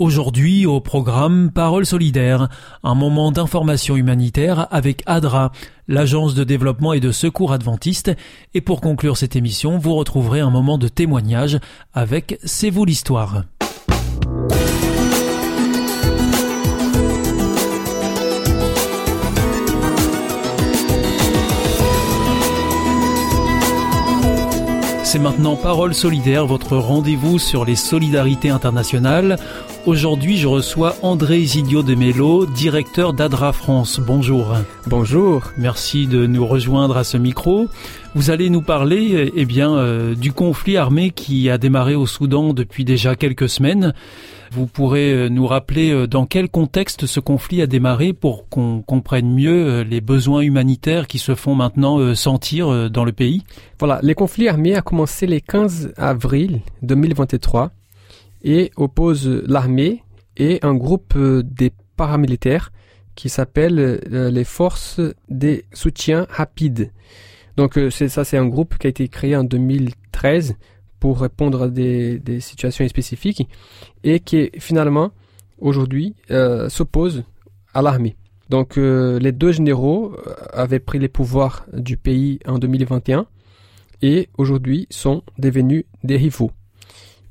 Aujourd'hui au programme Parole solidaire, un moment d'information humanitaire avec ADRA, l'agence de développement et de secours adventiste, et pour conclure cette émission, vous retrouverez un moment de témoignage avec C'est vous l'histoire. C'est maintenant Parole solidaire, votre rendez-vous sur les solidarités internationales. Aujourd'hui, je reçois André Isidio de Mello, directeur d'ADRA France. Bonjour. Bonjour. Merci de nous rejoindre à ce micro. Vous allez nous parler eh bien, euh, du conflit armé qui a démarré au Soudan depuis déjà quelques semaines. Vous pourrez euh, nous rappeler euh, dans quel contexte ce conflit a démarré pour qu'on comprenne mieux les besoins humanitaires qui se font maintenant sentir dans le pays Voilà, les conflits armés a commencé le 15 avril 2023 et oppose l'armée et un groupe des paramilitaires qui s'appelle les forces des soutiens rapides. Donc c'est ça, c'est un groupe qui a été créé en 2013 pour répondre à des, situations spécifiques et qui finalement aujourd'hui euh, s'oppose à l'armée. Donc euh, les deux généraux euh, avaient pris les pouvoirs du pays en 2021 et aujourd'hui sont devenus des rivaux.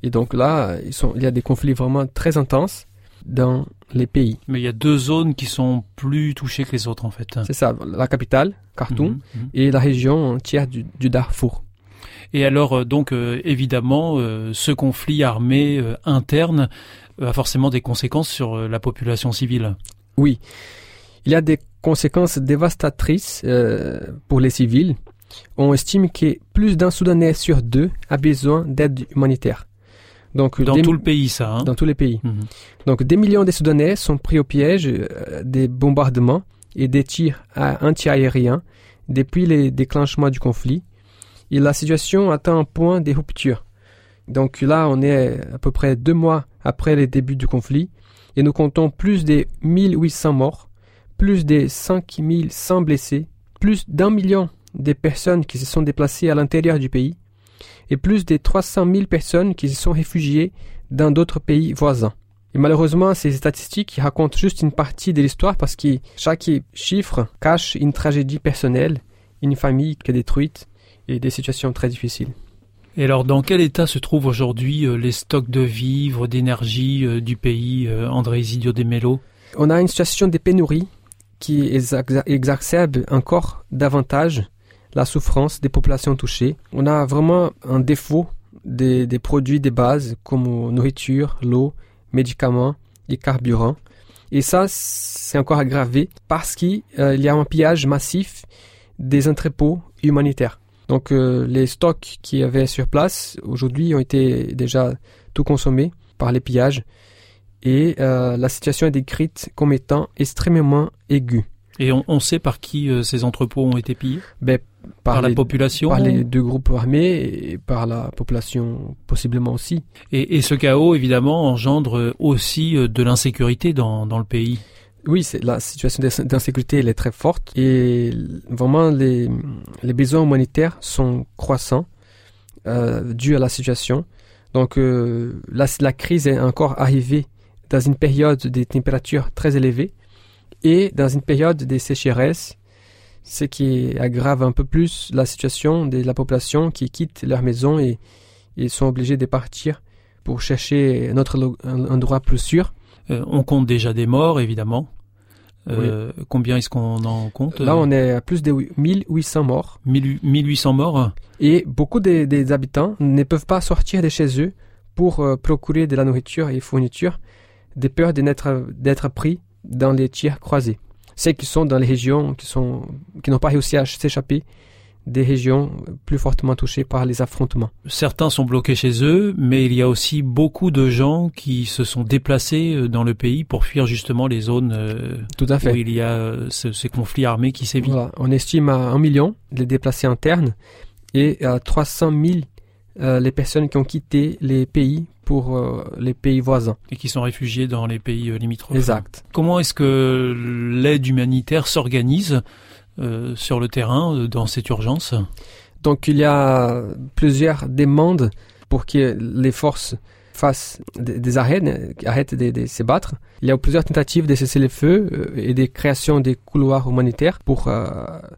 Et donc là, ils sont, il y a des conflits vraiment très intenses dans les pays. Mais il y a deux zones qui sont plus touchées que les autres en fait. C'est ça, la capitale, Khartoum, mhm, mhm. et la région entière du Darfour. Et alors, euh, donc, euh, évidemment, euh, ce conflit armé interne a forcément des conséquences sur la population civile. Oui, il y a des conséquences dévastatrices pour les civils. On estime que plus d'un Soudanais sur deux a besoin d'aide humanitaire. Donc, dans tout le pays, ça. Hein dans tous les pays. Mhm. Donc, des millions de Soudanais sont pris au piège des bombardements et des tirs antiaériens depuis les déclenchements du conflit et la situation atteint un point de rupture. Donc là, on est à peu près deux mois après le début du conflit et nous comptons plus de 1800 morts, plus de 5100 blessés, plus d'un million de personnes qui se sont déplacées à l'intérieur du pays et plus de 300 000 personnes qui se sont réfugiées dans d'autres pays voisins. Et malheureusement, ces statistiques racontent juste une partie de l'histoire parce que chaque chiffre cache une tragédie personnelle, une famille qui est détruite, et des situations très difficiles. Et alors, dans quel état se trouvent aujourd'hui euh, les stocks de vivres, d'énergie euh, du pays, euh, André Isidio de Mello? On a une situation de pénurie qui exacerbe encore davantage la souffrance des populations touchées. On a vraiment un défaut des, des produits de base comme nourriture, l'eau, médicaments et carburant. Et ça, c'est encore aggravé parce qu'il y a un pillage massif des entrepôts humanitaires. Donc euh, les stocks qui avaient sur place aujourd'hui ont été déjà tout consommés par les pillages et euh, la situation est décrite comme étant extrêmement aiguë. Et on, sait par qui euh, ces entrepôts ont été pillés? Ben, par, la population Par les deux groupes armés et par la population possiblement aussi. Et, ce chaos, évidemment, engendre aussi de l'insécurité dans, dans le pays. Oui, la situation d'insécurité elle est très forte et vraiment les, les besoins humanitaires sont croissants euh, dus à la situation. Donc euh, la, la, crise est encore arrivée dans une période de températures très élevées et dans une période de sécheresse, ce qui aggrave un peu plus la situation de la population qui quitte leur maison et, et sont obligés de partir pour chercher un autre endroit plus sûr. Euh, on compte déjà des morts, évidemment. Euh, combien est-ce qu'on en compte Là, on est à plus de 1800 morts. 1800 morts Et beaucoup des, habitants ne peuvent pas sortir de chez eux pour euh, procurer de la nourriture et fourniture, de peur d'être pris dans les tirs croisés. Celles qui sont dans les régions qui sont qui n'ont pas réussi à s'échapper des régions plus fortement touchées par les affrontements. Certains sont bloqués chez eux, mais il y a aussi beaucoup de gens qui se sont déplacés euh, dans le pays pour fuir justement les zones euh, Tout à fait. où il y a euh, ce- ces conflits armés qui sévissent. Voilà. On estime à un million les déplacés internes et à 300 000 euh, les personnes qui ont quitté les pays pour euh, les pays voisins. et qui sont réfugiés dans les pays euh, limitrophes. Exact. Comment est-ce que l'aide humanitaire s'organise euh, sur le terrain dans cette urgence? Donc il y a plusieurs demandes pour que les forces fassent des, des arrêts, arrêtent de, de se battre. Il y a eu plusieurs tentatives de cesser le feu et de création des couloirs humanitaires pour euh,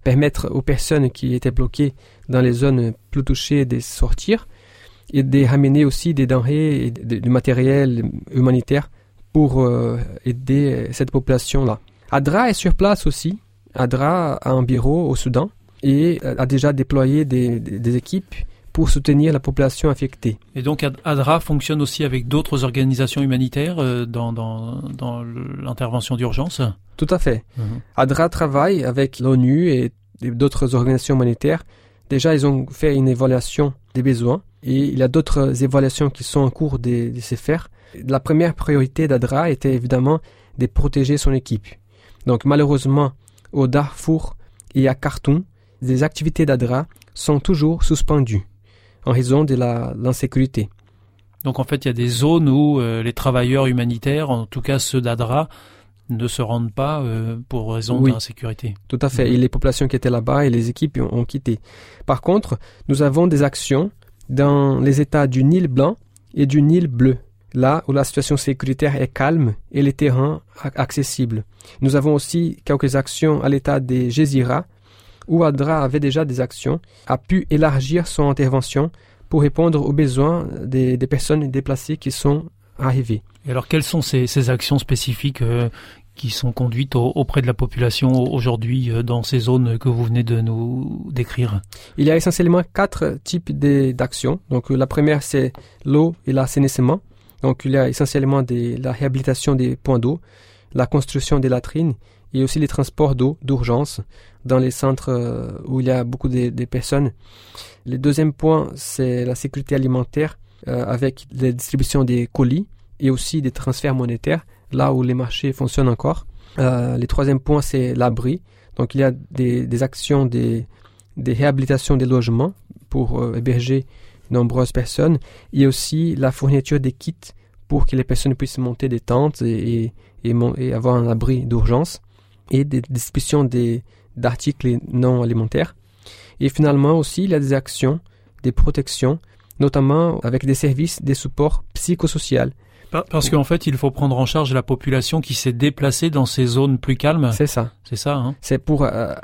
permettre aux personnes qui étaient bloquées dans les zones plus touchées de sortir et de ramener aussi des denrées et du matériel humanitaire pour euh, aider cette population-là. ADRA est sur place aussi. ADRA a un bureau au Soudan et euh, a déjà déployé des, équipes pour soutenir la population affectée. Et donc Ad- ADRA fonctionne aussi avec d'autres organisations humanitaires euh, dans, dans, dans l'intervention d'urgence? Tout à fait. ADRA travaille avec l'ONU et d'autres organisations humanitaires. Déjà, ils ont fait une évaluation des besoins et il y a d'autres évaluations qui sont en cours de, de se faire. La première priorité d'ADRA était évidemment de protéger son équipe. Donc malheureusement, au Darfour et à Khartoum, les activités d'ADRA sont toujours suspendues en raison de la- l'insécurité. Donc en fait, il y a des zones où euh, les travailleurs humanitaires, en tout cas ceux d'ADRA, ne se rendent pas euh, pour raison Oui. d'insécurité. Tout à fait. Mhm. Et les populations qui étaient là-bas et les équipes ont, ont quitté. Par contre, nous avons des actions dans les États du Nil blanc et du Nil bleu, là où la situation sécuritaire est calme et les terrains accessibles. Nous avons aussi quelques actions à l'État des Gézira, où ADRA avait déjà des actions, a pu élargir son intervention pour répondre aux besoins des, personnes déplacées qui sont arrivées. Et alors quelles sont ces, ces actions spécifiques euh, qui sont conduites au- auprès de la population aujourd'hui euh, dans ces zones que vous venez de nous décrire Il y a essentiellement quatre types d'actions. Donc la première c'est l'eau et l'assainissement. Donc il y a essentiellement la réhabilitation des points d'eau, la construction des latrines et aussi les transports d'eau d'urgence dans les centres euh, où il y a beaucoup de, de personnes. Le deuxième point c'est la sécurité alimentaire euh, avec la distribution des colis et aussi des transferts monétaires là où les marchés fonctionnent encore. Euh, le troisième point c'est l'abri. Donc il y a des, actions des des réhabilitations des logements pour euh, héberger nombreuses personnes et aussi la fourniture des kits pour que les personnes puissent monter des tentes et, et, avoir un abri d'urgence et des distributions d'articles non alimentaires. Et finalement aussi, il y a des actions, des protections, notamment avec des services, des supports psychosociaux. Pa- Parce qu'en fait, il faut prendre en charge la population qui s'est déplacée dans ces zones plus calmes. C'est ça. C'est ça, hein C'est pour euh,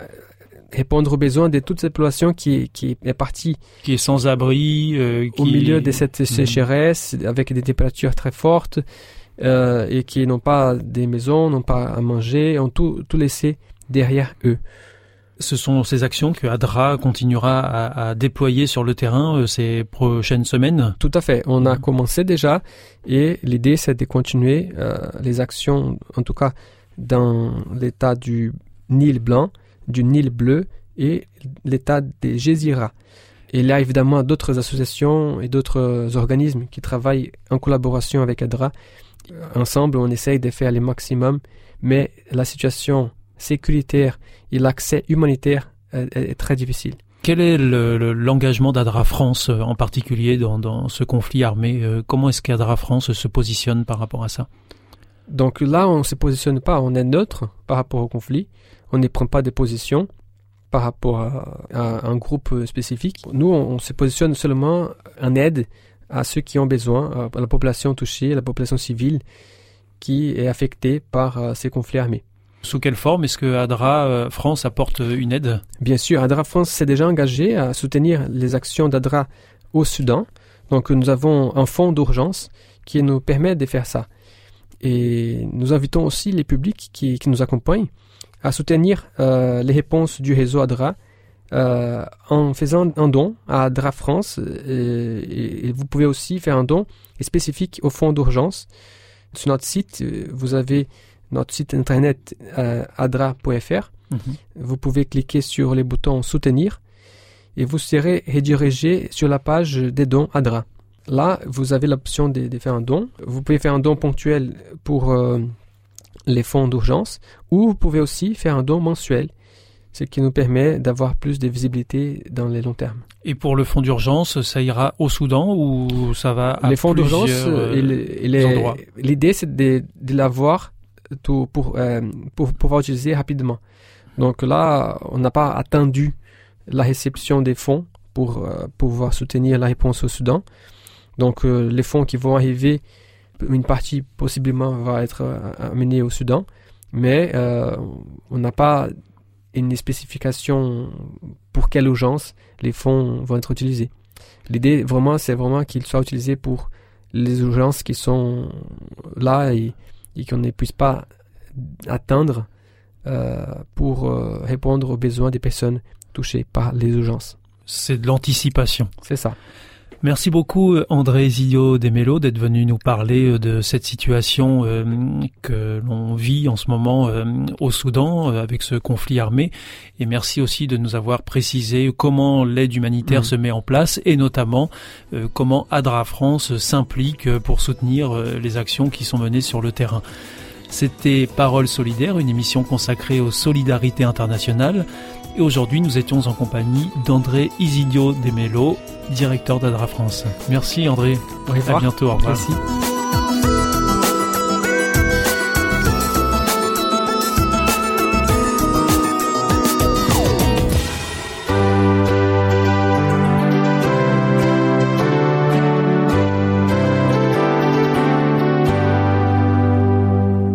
répondre aux besoins de toute cette population qui, qui est partie Qui est sans abri, euh, qui au milieu de cette Mhm. sécheresse, avec des températures très fortes, euh, et qui n'ont pas des maisons, n'ont pas à manger, ont tout, tout laissé derrière eux. Ce sont ces actions que ADRA continuera à, à déployer sur le terrain euh, ces prochaines semaines. Tout à fait. On a Mhm. commencé déjà, et l'idée c'est de continuer euh, les actions, en tout cas dans l'état du Nil blanc, du Nil bleu et l'état des Gézira. Et a évidemment d'autres associations et d'autres organismes qui travaillent en collaboration avec ADRA. Ensemble, on essaye de faire le maximum, mais la situation sécuritaire et l'accès humanitaire est, est très difficile. Quel est le- le- l'engagement d'ADRA France euh, en particulier dans, dans ce conflit armé Euh, Comment est-ce qu'ADRA France se positionne par rapport à ça? Donc là, on ne se positionne pas, on est neutre par rapport au conflit. On ne prend pas de position par rapport à, à un groupe spécifique. Nous, on, on se positionne seulement en aide à ceux qui ont besoin, à la population touchée, à la population civile qui est affectée par euh, ces conflits armés. Sous quelle forme est-ce que ADRA euh, France apporte euh, une aide? Bien sûr, ADRA France s'est déjà engagé à soutenir les actions d'ADRA au Soudan. Donc nous avons un fonds d'urgence qui nous permet de faire ça. Et nous invitons aussi les publics qui, nous accompagnent à soutenir euh, les réponses du réseau ADRA en faisant un don à ADRA France. Et, vous pouvez aussi faire un don spécifique au fonds d'urgence. Sur notre site, vous avez notre site internet euh, adra.fr. Mhm. Vous pouvez cliquer sur les boutons soutenir et vous serez redirigé sur la page des dons ADRA. Là, vous avez l'option de, de faire un don. Vous pouvez faire un don ponctuel pour euh, les fonds d'urgence ou vous pouvez aussi faire un don mensuel, ce qui nous permet d'avoir plus de visibilité dans les longs termes. Et pour le fonds d'urgence, ça ira au Soudan ou ça va à les fonds d'urgence, euh, l'idée c'est de, de l'avoir euh, pour pouvoir utiliser rapidement. Donc là, on n'a pas attendu la réception des fonds pour euh, pouvoir soutenir la réponse au Soudan. Donc euh, les fonds qui vont arriver, une partie possiblement va être amenée au Soudan, mais on n'a pas une spécification pour quelle urgence les fonds vont être utilisés. L'idée vraiment, c'est vraiment qu'ils soient utilisés pour les urgences qui sont là et, et qu'on ne puisse pas atteindre euh, pour euh, répondre aux besoins des personnes touchées par les urgences. C'est de l'anticipation. C'est ça. Merci beaucoup euh, André Isidio Demelo d'être venu nous parler euh, de cette situation euh, que l'on vit en ce moment euh, au Soudan euh, avec ce conflit armé et merci aussi de nous avoir précisé comment l'aide humanitaire Mhm. se met en place et notamment comment ADRA France s'implique pour soutenir les actions qui sont menées sur le terrain. C'était Parole solidaire, une émission consacrée aux solidarités internationales. Et aujourd'hui, nous étions en compagnie d'André Isidio Demelo, directeur d'Adra France. Merci André. Au À bientôt. Au revoir. Merci.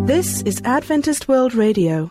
This is Adventist World Radio,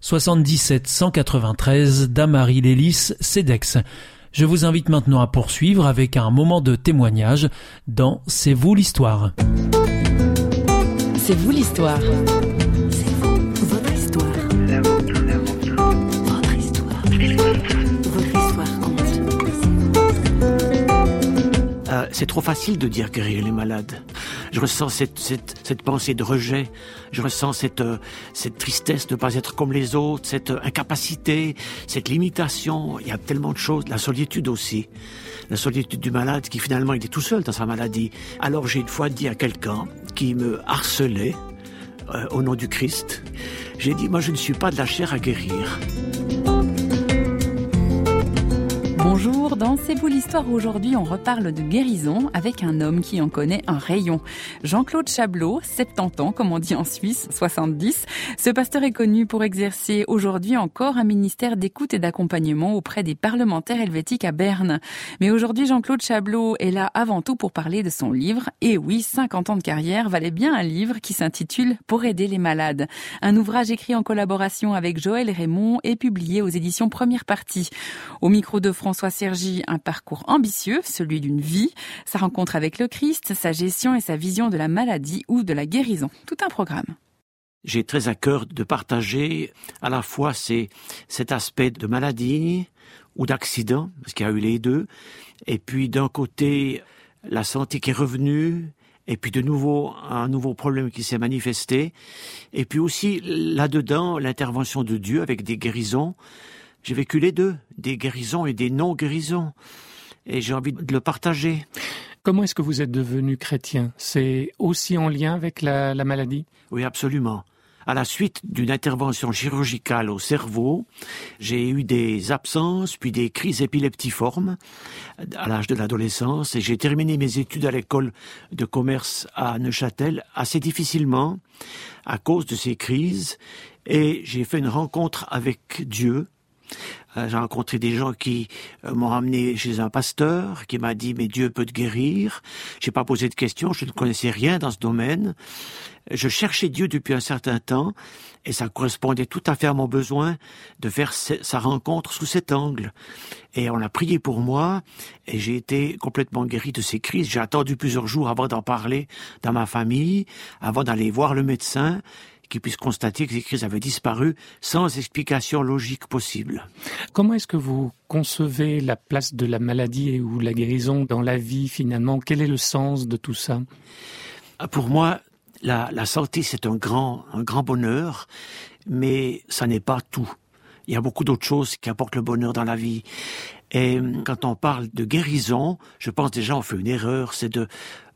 77 193 Damary Lélis, CEDEX. Je vous invite maintenant à poursuivre avec un moment de témoignage dans C'est vous l'histoire. C'est vous l'histoire. C'est vous, votre histoire. Votre histoire. Votre histoire compte. Euh, c'est trop facile de dire guérir les malades. Je ressens cette, cette, pensée de rejet. Je ressens cette, euh, cette tristesse de ne pas être comme les autres, cette euh, incapacité, cette limitation. Il y a tellement de choses. La solitude aussi. La solitude du malade qui finalement il est tout seul dans sa maladie. Alors j'ai une fois dit à quelqu'un qui me harcelait euh, au nom du Christ, j'ai dit, moi je ne suis pas de la chair à guérir. Bonjour, dans C'est vous l'histoire aujourd'hui, on reparle de guérison avec un homme qui en connaît un rayon. Jean-Claude Chablot, 70 ans, comme on dit en Suisse, 70. Ce pasteur est connu pour exercer aujourd'hui encore un ministère d'écoute et d'accompagnement auprès des parlementaires helvétiques à Berne. Mais aujourd'hui, Jean-Claude Chablot est là avant tout pour parler de son livre. Et oui, 50 ans de carrière valait bien un livre qui s'intitule Pour aider les malades. Un ouvrage écrit en collaboration avec Joël Raymond et publié aux éditions Première Partie. Au micro de Sergi, un parcours ambitieux, celui d'une vie, sa rencontre avec le Christ, sa gestion et sa vision de la maladie ou de la guérison. Tout un programme. j'ai très à cœur de partager à la fois cet aspect de maladie ou d'accident, parce qu'il y a eu les deux, et puis d'un côté la santé qui est revenue, et puis de nouveau un nouveau problème qui s'est manifesté, et puis aussi là-dedans l'intervention de Dieu avec des guérisons. J'ai vécu les deux, des guérisons et des non-guérisons, et j'ai envie de le partager. Comment est-ce que vous êtes devenu chrétien? C'est aussi en lien avec la, la maladie? Oui, absolument. à la suite d'une intervention chirurgicale au cerveau, j'ai eu des absences puis des crises épileptiformes à l'âge de l'adolescence et j'ai terminé mes études à l'école de commerce à Neuchâtel assez difficilement à cause de ces crises et j'ai fait une rencontre avec Dieu j'ai rencontré des gens qui euh, m'ont amené chez un pasteur qui m'a dit mais Dieu peut te guérir. J'ai pas posé de questions, je ne connaissais rien dans ce domaine. Je cherchais Dieu depuis un certain temps et ça correspondait tout à fait à mon besoin de faire sa rencontre sous cet angle. Et on a prié pour moi et j'ai été complètement guéri de ces crises. J'ai attendu plusieurs jours avant d'en parler dans ma famille, avant d'aller voir le médecin qui puisse constater que ces crises avaient disparu sans explication logique possible. Comment est-ce que vous concevez la place de la maladie ou la guérison dans la vie finalement? Quel est le sens de tout ça? Ah, Pour moi, la, la santé, c'est un grand, un grand bonheur, mais ça n'est pas tout. Il y a beaucoup d'autres choses qui apportent le bonheur dans la vie. Et quand on parle de guérison, je pense déjà on fait une erreur, c'est de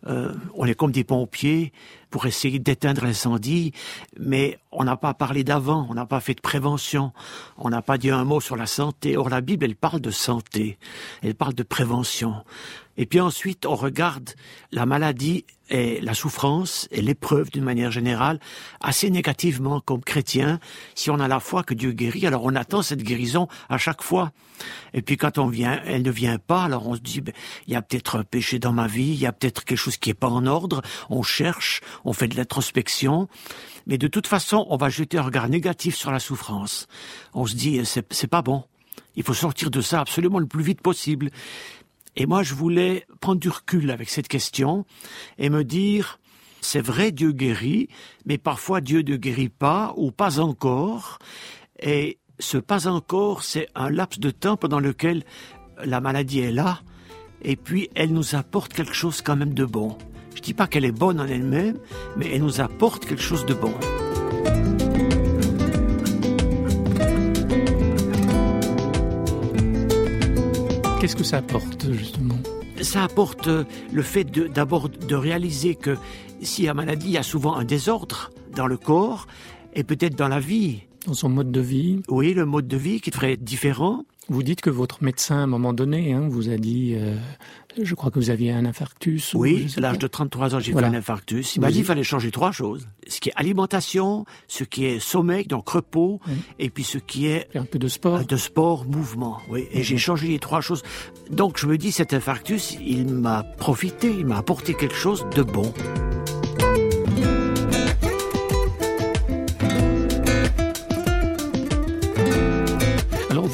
euh, on est comme des pompiers pour essayer d'éteindre l'incendie, mais on n'a pas parlé d'avant, on n'a pas fait de prévention, on n'a pas dit un mot sur la santé. Or, la Bible, elle parle de santé, elle parle de prévention. Et puis ensuite, on regarde la maladie et la souffrance et l'épreuve d'une manière générale assez négativement comme chrétien. Si on a la foi que Dieu guérit, alors on attend cette guérison à chaque fois. Et puis quand on vient, elle ne vient pas, alors on se dit, ben, il y a peut-être un péché dans ma vie, il y a peut-être quelque chose qui est pas en ordre. On cherche, on fait de l'introspection. Mais de toute façon, on va jeter un regard négatif sur la souffrance. On se dit, c'est pas bon. Il faut sortir de ça absolument le plus vite possible. Et moi, je voulais prendre du recul avec cette question et me dire, c'est vrai, Dieu guérit, mais parfois Dieu ne guérit pas ou pas encore. Et ce pas encore, c'est un laps de temps pendant lequel la maladie est là, et puis elle nous apporte quelque chose quand même de bon. Je dis pas qu'elle est bonne en elle-même, mais elle nous apporte quelque chose de bon. Qu'est-ce que ça apporte justement Ça apporte euh, le fait d'abord de, réaliser que s'il y a maladie, il y a souvent un désordre dans le corps et peut-être dans la vie. Dans son mode de vie Oui, le mode de vie qui serait différent. Vous dites que votre médecin, à un moment donné, hein, vous a dit, euh, je crois que vous aviez un infarctus. Oui, à l'âge de 33 ans, j'ai fait un infarctus. Il m'a dit qu'il fallait changer trois choses. Ce qui est alimentation, ce qui est sommeil, donc repos, et puis ce qui est... Un peu de sport. De sport, mouvement, oui. Et j'ai changé les trois choses. Donc je me dis, cet infarctus, il m'a profité, il m'a apporté quelque chose de bon.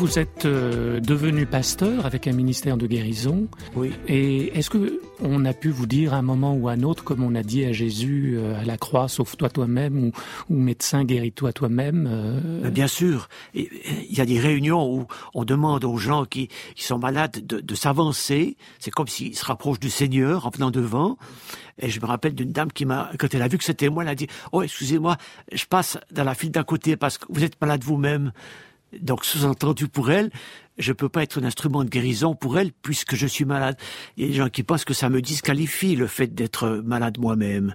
Vous êtes euh, devenu pasteur avec un ministère de guérison. Oui. Et est-ce que on a pu vous dire à un moment ou à un autre, comme on a dit à Jésus euh, à la croix, sauve-toi toi-même, ou, ou, médecin, guéris-toi toi-même euh... Bien sûr. Il y a des réunions où on demande aux gens qui, qui sont malades de, de s'avancer. C'est comme s'ils se rapprochent du Seigneur en venant devant. Et je me rappelle d'une dame qui m'a, quand elle a vu que c'était moi, elle a dit, oh, excusez-moi, je passe dans la file d'à côté parce que vous êtes malade vous-même. Donc, sous-entendu pour elle, je peux pas être un instrument de guérison pour elle puisque je suis malade. Il y a des gens qui pensent que ça me disqualifie le fait d'être malade moi-même.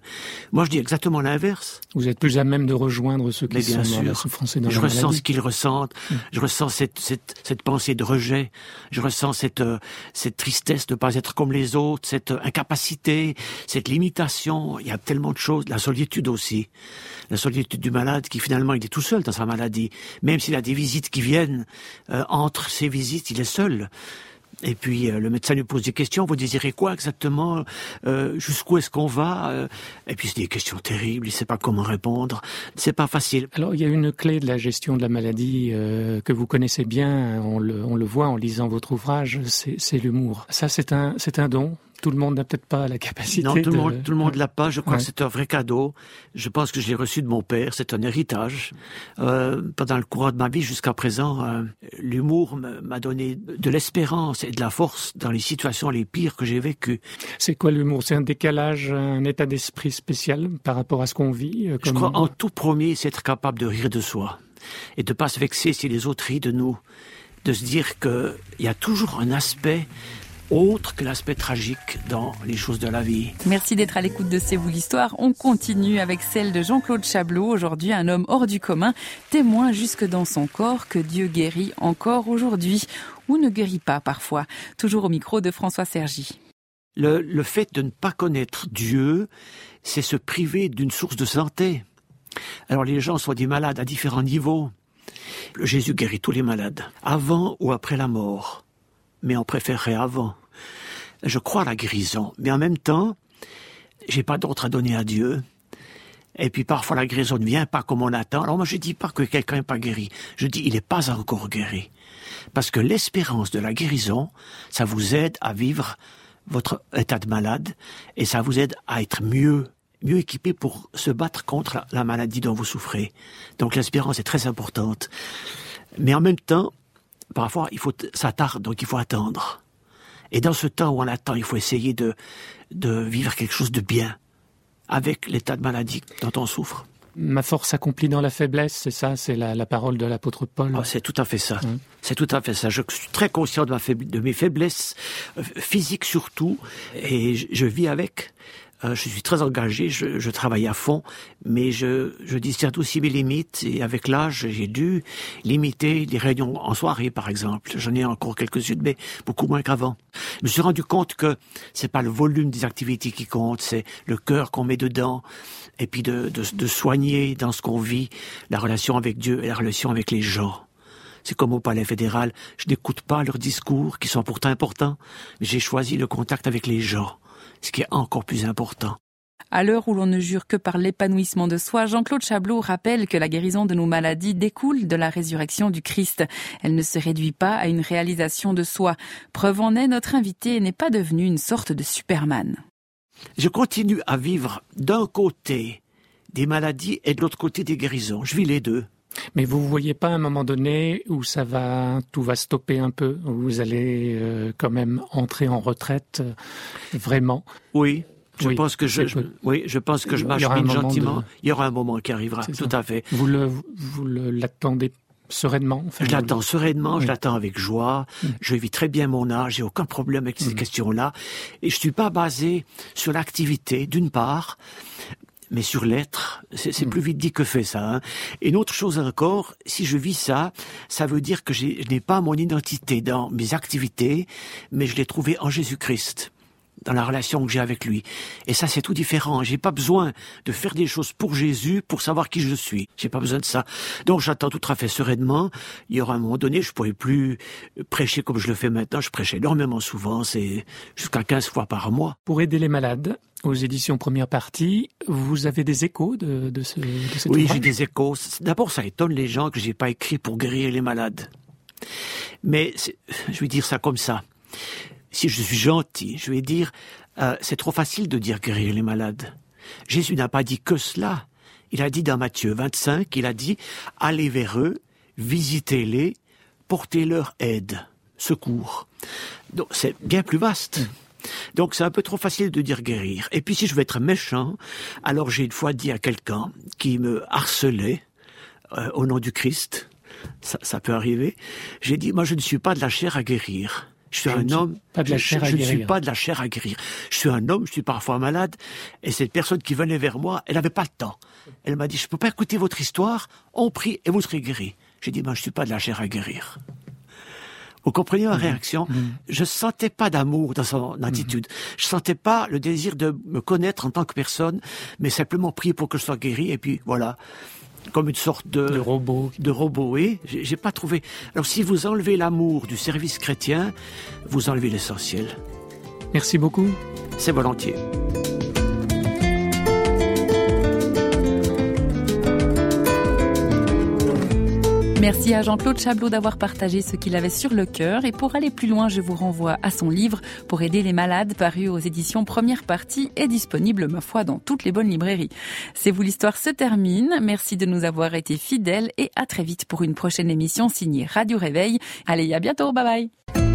Moi, je dis exactement l'inverse. Vous êtes plus à même de rejoindre ceux qui bien sont sûr. dans la souffrance et dans je la ressens ce qu'ils ressentent. Mmh. Je ressens cette, cette, cette pensée de rejet. Je ressens cette, euh, cette tristesse de ne pas être comme les autres, cette euh, incapacité, cette limitation. Il y a tellement de choses. La solitude aussi. La solitude du malade qui finalement il est tout seul dans sa maladie. Même s'il a des visites qui viennent euh, entre ces visite, il est seul. Et puis euh, le médecin lui pose des questions. Vous désirez quoi exactement? Euh, Jusqu'où est-ce qu'on va? Euh, Et puis c'est des questions terribles. Il ne sait pas comment répondre. C'est pas facile. Alors il y a une clé de la gestion de la maladie que vous connaissez bien. On le, voit en lisant votre ouvrage. C'est l'humour. Ça c'est un don tout le monde n'a peut-être pas la capacité. Non, tout de... le monde, tout le monde l'a pas. Je crois ouais. que c'est un vrai cadeau. Je pense que je l'ai reçu de mon père. C'est un héritage. Euh, pendant le courant de ma vie jusqu'à présent, euh, l'humour m'a donné de l'espérance et de la force dans les situations les pires que j'ai vécues. C'est quoi l'humour? C'est un décalage, un état d'esprit spécial par rapport à ce qu'on vit. Euh, comme... Je crois en tout premier, c'est être capable de rire de soi et de pas se vexer si les autres rient de nous. De se dire qu'il y a toujours un aspect autre que l'aspect tragique dans les choses de la vie. Merci d'être à l'écoute de C'est vous l'histoire. On continue avec celle de Jean-Claude Chablot, aujourd'hui un homme hors du commun, témoin jusque dans son corps que Dieu guérit encore aujourd'hui ou ne guérit pas parfois. Toujours au micro de François Sergi. Le, le fait de ne pas connaître Dieu, c'est se priver d'une source de santé. Alors les gens sont des malades à différents niveaux. Le Jésus guérit tous les malades, avant ou après la mort. Mais on préférerait avant. Je crois à la guérison, mais en même temps, j'ai pas d'autre à donner à Dieu. Et puis parfois la guérison ne vient pas comme on attend. Alors moi je dis pas que quelqu'un n'est pas guéri. Je dis il n'est pas encore guéri. Parce que l'espérance de la guérison, ça vous aide à vivre votre état de malade et ça vous aide à être mieux mieux équipé pour se battre contre la, la maladie dont vous souffrez. Donc l'espérance est très importante. Mais en même temps, parfois, il faut, ça tarde, donc il faut attendre. Et dans ce temps où on attend, il faut essayer de, de vivre quelque chose de bien avec l'état de maladie dont on souffre. Ma force s'accomplit dans la faiblesse, c'est ça, c'est la, la parole de l'apôtre Paul. Ah, c'est tout à fait ça. Mmh. C'est tout à fait ça. Je suis très conscient de, ma faibli- de mes faiblesses, euh, physiques surtout, et je, je vis avec. Euh, je suis très engagé, je, travaille à fond, mais je, je aussi mes limites. Et avec l'âge, j'ai dû limiter les réunions en soirée, par exemple. J'en ai encore quelques-unes, mais beaucoup moins qu'avant. Je me suis rendu compte que c'est pas le volume des activités qui compte, c'est le cœur qu'on met dedans, et puis de, de soigner dans ce qu'on vit la relation avec Dieu et la relation avec les gens. C'est comme au palais fédéral, je n'écoute pas leurs discours, qui sont pourtant importants, mais j'ai choisi le contact avec les gens, ce qui est encore plus important. À l'heure où l'on ne jure que par l'épanouissement de soi, Jean-Claude Chablot rappelle que la guérison de nos maladies découle de la résurrection du Christ. Elle ne se réduit pas à une réalisation de soi. Preuve en est, notre invité n'est pas devenu une sorte de Superman. Je continue à vivre d'un côté des maladies et de l'autre côté des guérisons. Je vis les deux. Mais vous voyez pas à un moment donné où ça va, tout va stopper un peu, où vous allez euh, quand même entrer en retraite, euh, vraiment? Oui. Je Oui, pense que je, je- oui, je pense que je m'achemine moment gentiment. de- Il y aura un moment qui arrivera. Tout à fait. Vous le, vous l'attendez sereinement. enfin, Je l'attends sereinement, je Oui. l'attends avec joie. Mm. Je vis très bien mon âge, j'ai aucun problème avec ces Mm. questions-là. Et je suis pas basé sur l'activité, d'une part, mais sur l'être. C'est Mm. plus vite dit que fait ça. hein. Et une autre chose encore, si je vis ça, ça veut dire que je n'ai pas mon identité dans mes activités, mais je l'ai trouvée en Jésus-Christ dans la relation que j'ai avec lui. Et ça, c'est tout différent. J'ai pas besoin de faire des choses pour Jésus pour savoir qui je suis. J'ai pas besoin de ça. Donc, j'attends tout à fait sereinement. Il y aura un moment donné, je pourrai plus prêcher comme je le fais maintenant. Je prêche énormément souvent. C'est jusqu'à 15 fois par mois. Pour aider les malades, aux éditions première partie, vous avez des échos de, de, ce, de cet Oui, j'ai des échos. D'abord, ça étonne les gens que j'ai pas écrit pour guérir les malades. Mais je vais dire ça comme ça. Si je suis gentil, je vais dire euh, c'est trop facile de dire guérir les malades. Jésus n'a pas dit que cela. Il a dit dans Matthieu 25, il a dit allez vers eux, visitez-les, portez-leur aide, secours. Donc c'est bien plus vaste. Donc c'est un peu trop facile de dire guérir. Et puis si je veux être méchant, alors j'ai une fois dit à quelqu'un qui me harcelait euh, au nom du Christ, ça, ça peut arriver, j'ai dit moi je ne suis pas de la chair à guérir. Je suis Je un homme. pas de la je- chair à je ne suis pas de la chair à guérir. Je suis un homme, je suis parfois malade, et cette personne qui venait vers moi, elle n'avait pas le temps. Elle m'a dit, je peux pas écouter votre histoire, on prie et vous serez guéri. J'ai dit, moi, je suis pas de la chair à guérir. Vous comprenez ma réaction? Je sentais pas d'amour dans son attitude. Je sentais pas le désir de me connaître en tant que personne, mais simplement prier pour que je sois guéri, et puis voilà, comme une sorte de, de robots. de robot. Oui, j'ai pas trouvé. Alors, si vous enlevez l'amour du service chrétien, vous enlevez l'essentiel. Merci beaucoup. C'est volontiers. Merci à Jean-Claude Chablot d'avoir partagé ce qu'il avait sur le cœur. Et pour aller plus loin, je vous renvoie à son livre Pour aider les malades, paru aux éditions Première Partie et disponible, ma foi, dans toutes les bonnes librairies. C'est vous, l'histoire se termine. Merci de nous avoir été fidèles et à très vite pour une prochaine émission signée Radio Réveil. Allez, à bientôt. Bye bye.